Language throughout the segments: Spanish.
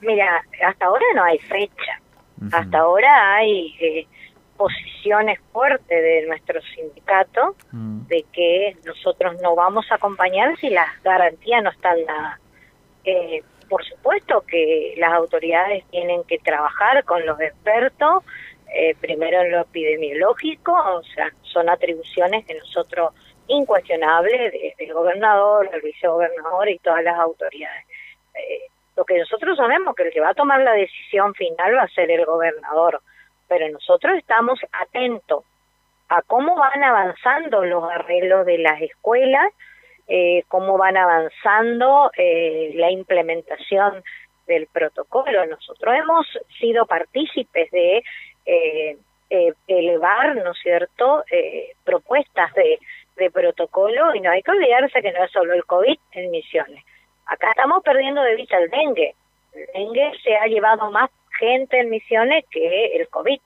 Mira, hasta ahora no hay fecha. Hasta ahora hay eh, posiciones fuertes de nuestro sindicato mm. de que nosotros no vamos a acompañar si las garantías no están dadas. Eh, por supuesto que las autoridades tienen que trabajar con los expertos, eh, primero en lo epidemiológico, o sea, son atribuciones que nosotros incuestionables del gobernador, del vicegobernador y todas las autoridades. Eh, lo que nosotros sabemos que el que va a tomar la decisión final va a ser el gobernador, pero nosotros estamos atentos a cómo van avanzando los arreglos de las escuelas, eh, cómo van avanzando eh, la implementación del protocolo. Nosotros hemos sido partícipes de eh, elevar, ¿no es cierto?, propuestas de, de protocolo y no hay que olvidarse que no es solo el COVID en Misiones Acá estamos perdiendo de vista el dengue. El dengue se ha llevado más gente en misiones que el COVID.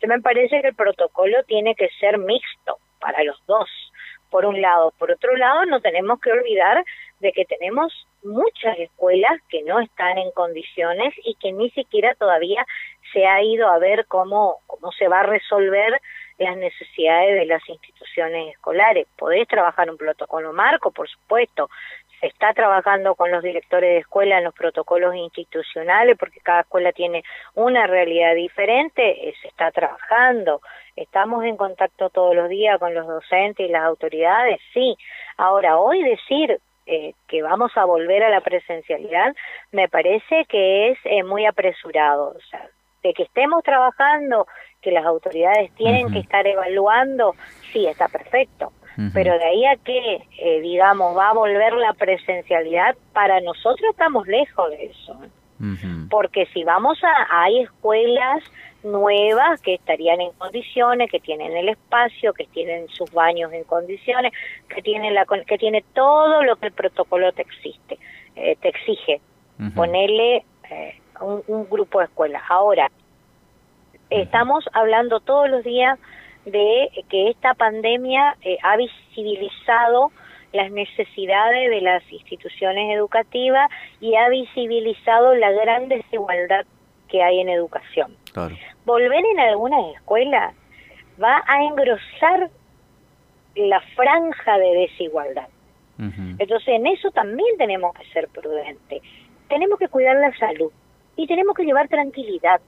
Se me parece que el protocolo tiene que ser mixto para los dos, por un lado. Por otro lado, no tenemos que olvidar de que tenemos muchas escuelas que no están en condiciones y que ni siquiera todavía se ha ido a ver cómo, cómo se va a resolver las necesidades de las instituciones escolares. Podés trabajar un protocolo marco, por supuesto, se está trabajando con los directores de escuela en los protocolos institucionales porque cada escuela tiene una realidad diferente, eh, se está trabajando, estamos en contacto todos los días con los docentes y las autoridades, sí. Ahora, hoy decir eh, que vamos a volver a la presencialidad me parece que es eh, muy apresurado, o sea, de que estemos trabajando, que las autoridades tienen que estar evaluando, sí, está perfecto pero de ahí a que, eh, digamos, va a volver la presencialidad, para nosotros estamos lejos de eso. Porque si vamos a, hay escuelas nuevas que estarían en condiciones, que tienen el espacio, que tienen sus baños en condiciones, que tienen la que tiene todo lo que el protocolo te existe, eh, te exige. Ponerle eh, un, un, grupo de escuelas. Ahora, estamos hablando todos los días de que esta pandemia eh, ha visibilizado las necesidades de las instituciones educativas y ha visibilizado la gran desigualdad que hay en educación. Volver en algunas escuelas va a engrosar la franja de desigualdad. Entonces, en eso también tenemos que ser prudentes. Tenemos que cuidar la salud y tenemos que llevar tranquilidad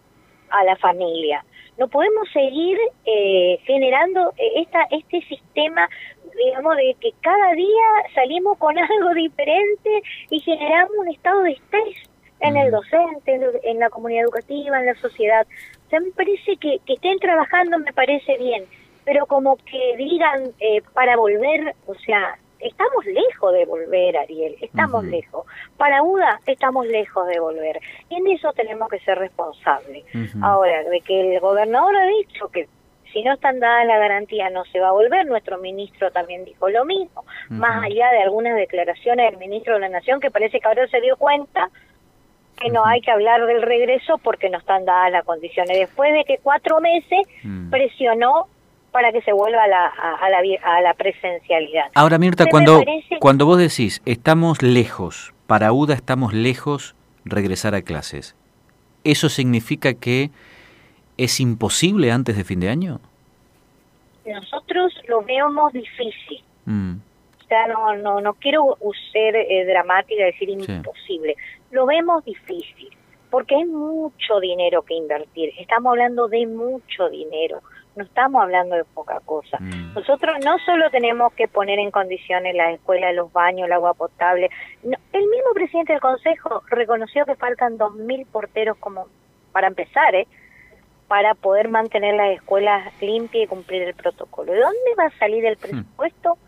a la familia no podemos seguir eh, generando eh, esta, este sistema, digamos, de que cada día salimos con algo diferente y generamos un estado de estrés en el docente, en, la comunidad educativa, en la sociedad. O sea, me parece que, que estén trabajando, me parece bien, pero como que digan eh, para volver, o sea, estamos lejos de volver, Ariel, estamos lejos. Para UDA estamos lejos de volver. Y en eso tenemos que ser responsables. Ahora, de que el gobernador ha dicho que si no están dadas la garantía no se va a volver, nuestro ministro también dijo lo mismo, más allá de algunas declaraciones del ministro de la Nación que parece que ahora se dio cuenta que no hay que hablar del regreso porque no están dadas las condiciones. Después de que cuatro meses mm. presionó para que se vuelva a la, a, la, a la presencialidad. Ahora, Mirta, cuando, cuando vos decís estamos lejos, para UDA estamos lejos regresar a clases, ¿eso significa que es imposible antes de fin de año? Nosotros lo vemos difícil. Mm. O sea, no, no, no quiero ser eh, dramática y decir imposible. Lo vemos difícil, porque hay mucho dinero que invertir. Estamos hablando de mucho dinero no estamos hablando de poca cosa. Mm. Nosotros no solo tenemos que poner en condiciones la escuela, los baños, el agua potable. el mismo presidente del Consejo reconoció que faltan 2.000 porteros como para empezar, ¿eh? para poder mantener las escuelas limpias y cumplir el protocolo. ¿De dónde va a salir el hmm. presupuesto?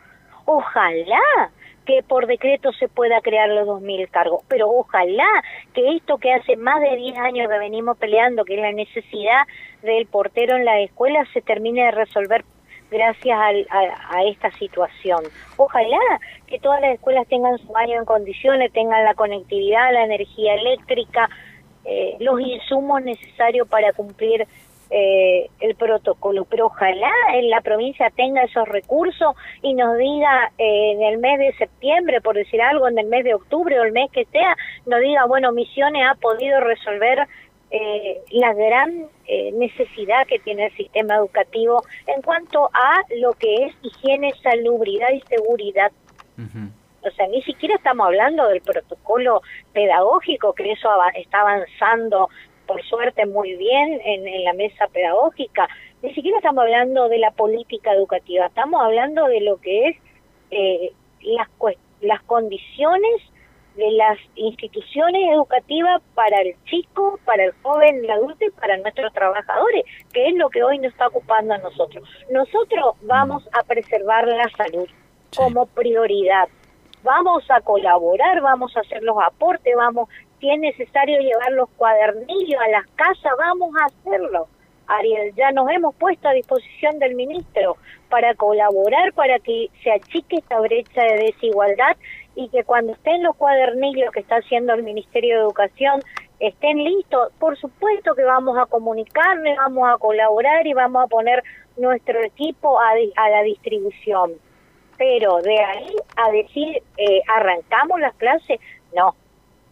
Ojalá que por decreto se pueda crear los 2.000 cargos, pero ojalá que esto que hace más de 10 años que venimos peleando, que es la necesidad del portero en la escuela, se termine de resolver gracias a, esta situación. Ojalá que todas las escuelas tengan su baño en condiciones, tengan la conectividad, la energía eléctrica, eh, los insumos necesarios para cumplir eh, el protocolo, pero ojalá en la provincia tenga esos recursos y nos diga eh, en el mes de septiembre, por decir algo, en el mes de octubre o el mes que sea, nos diga, bueno, Misiones ha podido resolver eh, la gran necesidad que tiene el sistema educativo en cuanto a lo que es higiene, salubridad y seguridad. O sea, ni siquiera estamos hablando del protocolo pedagógico, que eso está avanzando por suerte muy bien en, la mesa pedagógica. Ni siquiera estamos hablando de la política educativa, estamos hablando de lo que es eh, las, las condiciones de las instituciones educativas para el chico, para el joven, el adulto y para nuestros trabajadores, que es lo que hoy nos está ocupando a nosotros. Nosotros vamos a preservar la salud como prioridad. Vamos a colaborar, vamos a hacer los aportes, vamos si es necesario llevar los cuadernillos a las casas, vamos a hacerlo. Ariel, ya nos hemos puesto a disposición del ministro para colaborar para que se achique esta brecha de desigualdad y que cuando estén los cuadernillos que está haciendo el Ministerio de Educación estén listos, por supuesto que vamos a comunicarnos, vamos a colaborar y vamos a poner nuestro equipo a, la distribución. Pero de ahí a decir, eh, arrancamos las clases, no,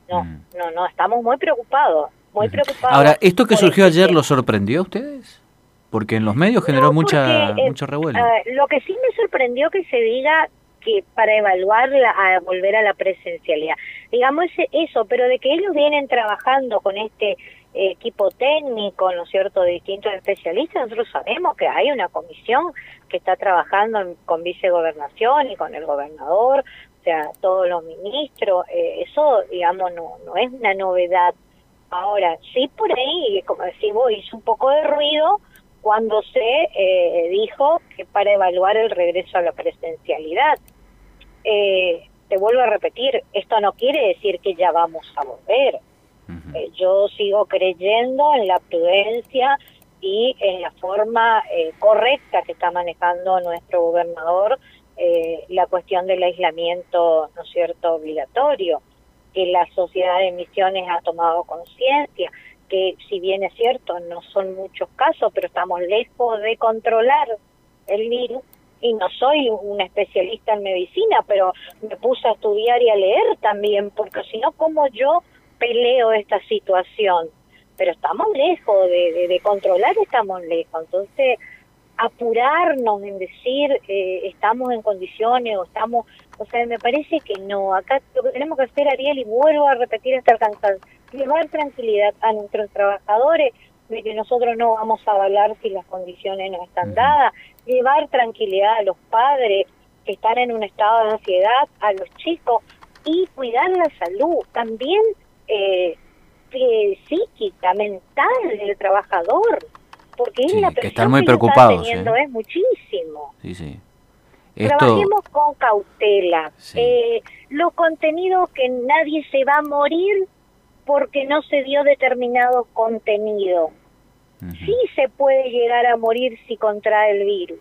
no, mm. no, no, estamos muy preocupados, muy preocupados. Ahora, ¿esto que surgió ayer lo sorprendió a ustedes? Porque en los medios generó mucha, eh, mucho revuelo. lo que sí me sorprendió que se diga que para evaluar a volver a la presencialidad. Digamos eso, pero de que ellos vienen trabajando con este equipo técnico, ¿no es cierto?, de distintos especialistas, nosotros sabemos que hay una comisión que está trabajando con vicegobernación y con el gobernador sea, todos los ministros, eh, eso, digamos, no, no es una novedad. Ahora, sí por ahí, como decimos, hizo un poco de ruido cuando se eh, dijo que para evaluar el regreso a la presencialidad. Eh, te vuelvo a repetir, esto no quiere decir que ya vamos a volver. yo sigo creyendo en la prudencia y en la forma correcta que está manejando nuestro gobernador eh, la cuestión del aislamiento, ¿no es cierto?, obligatorio, que la sociedad de misiones ha tomado conciencia, que si bien es cierto, no son muchos casos, pero estamos lejos de controlar el virus, y no soy una especialista en medicina, pero me puse a estudiar y a leer también, porque si no, ¿cómo yo peleo esta situación? Pero estamos lejos de, de controlar, estamos lejos. Entonces, apurarnos en decir eh, estamos en condiciones o estamos, o sea, me parece que no. Acá lo que tenemos que hacer, Ariel, y vuelvo a repetir esta alcanzar, llevar tranquilidad a nuestros trabajadores de que nosotros no vamos a avalar si las condiciones no están dadas, llevar tranquilidad a los padres que están en un estado de ansiedad, a los chicos y cuidar la salud, también eh, psíquica, mental del trabajador porque es la que están muy preocupados. ¿eh? es muchísimo. Sí, sí. Trabajemos con cautela. Eh, los contenidos que nadie se va a morir porque no se dio determinado contenido. Sí se puede llegar a morir si contrae el virus.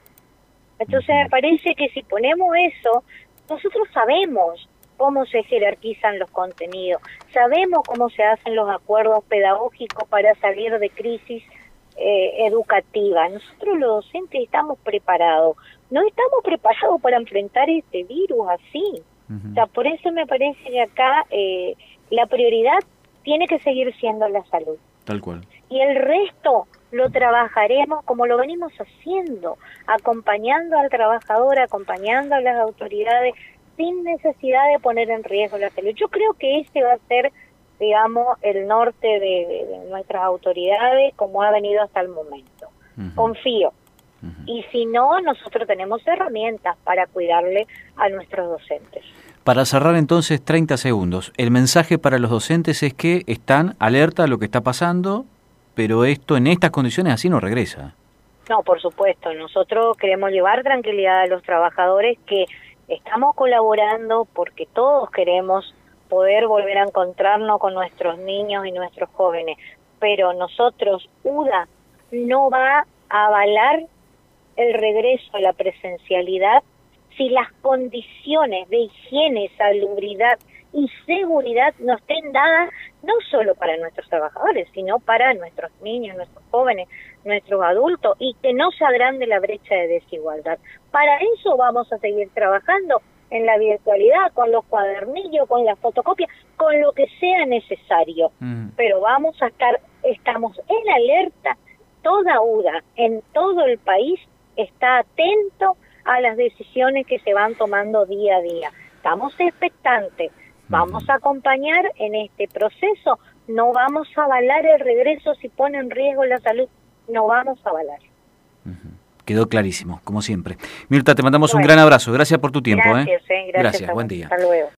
Entonces me parece que si ponemos eso, nosotros sabemos cómo se jerarquizan los contenidos, sabemos cómo se hacen los acuerdos pedagógicos para salir de crisis eh, educativa. Nosotros los docentes estamos preparados, no estamos preparados para enfrentar este virus así. O sea, por eso me parece que acá eh, la prioridad tiene que seguir siendo la salud. Tal cual. Y el resto lo trabajaremos como lo venimos haciendo, acompañando al trabajador, acompañando a las autoridades, sin necesidad de poner en riesgo la salud. Yo creo que este va a ser digamos, el norte de, nuestras autoridades como ha venido hasta el momento. Confío. Y si no, nosotros tenemos herramientas para cuidarle a nuestros docentes. Para cerrar entonces 30 segundos, el mensaje para los docentes es que están alerta a lo que está pasando, pero esto en estas condiciones así no regresa. No, por supuesto, nosotros queremos llevar tranquilidad a los trabajadores que estamos colaborando porque todos queremos poder volver a encontrarnos con nuestros niños y nuestros jóvenes. Pero nosotros, UDA, no va a avalar el regreso a la presencialidad si las condiciones de higiene, salubridad y seguridad no estén dadas no solo para nuestros trabajadores, sino para nuestros niños, nuestros jóvenes, nuestros adultos y que no se agrande la brecha de desigualdad. Para eso vamos a seguir trabajando en la virtualidad, con los cuadernillos, con la fotocopia, con lo que sea necesario. Mm. Pero vamos a estar, estamos en alerta, toda UDA en todo el país está atento a las decisiones que se van tomando día a día. Estamos expectantes, vamos a acompañar en este proceso, no vamos a avalar el regreso si pone en riesgo la salud, no vamos a avalar. Quedó clarísimo, como siempre. Mirta, te mandamos un gran abrazo. Gracias por tu tiempo. ¿eh? Gracias, ¿eh? gracias, buen día. Hasta luego.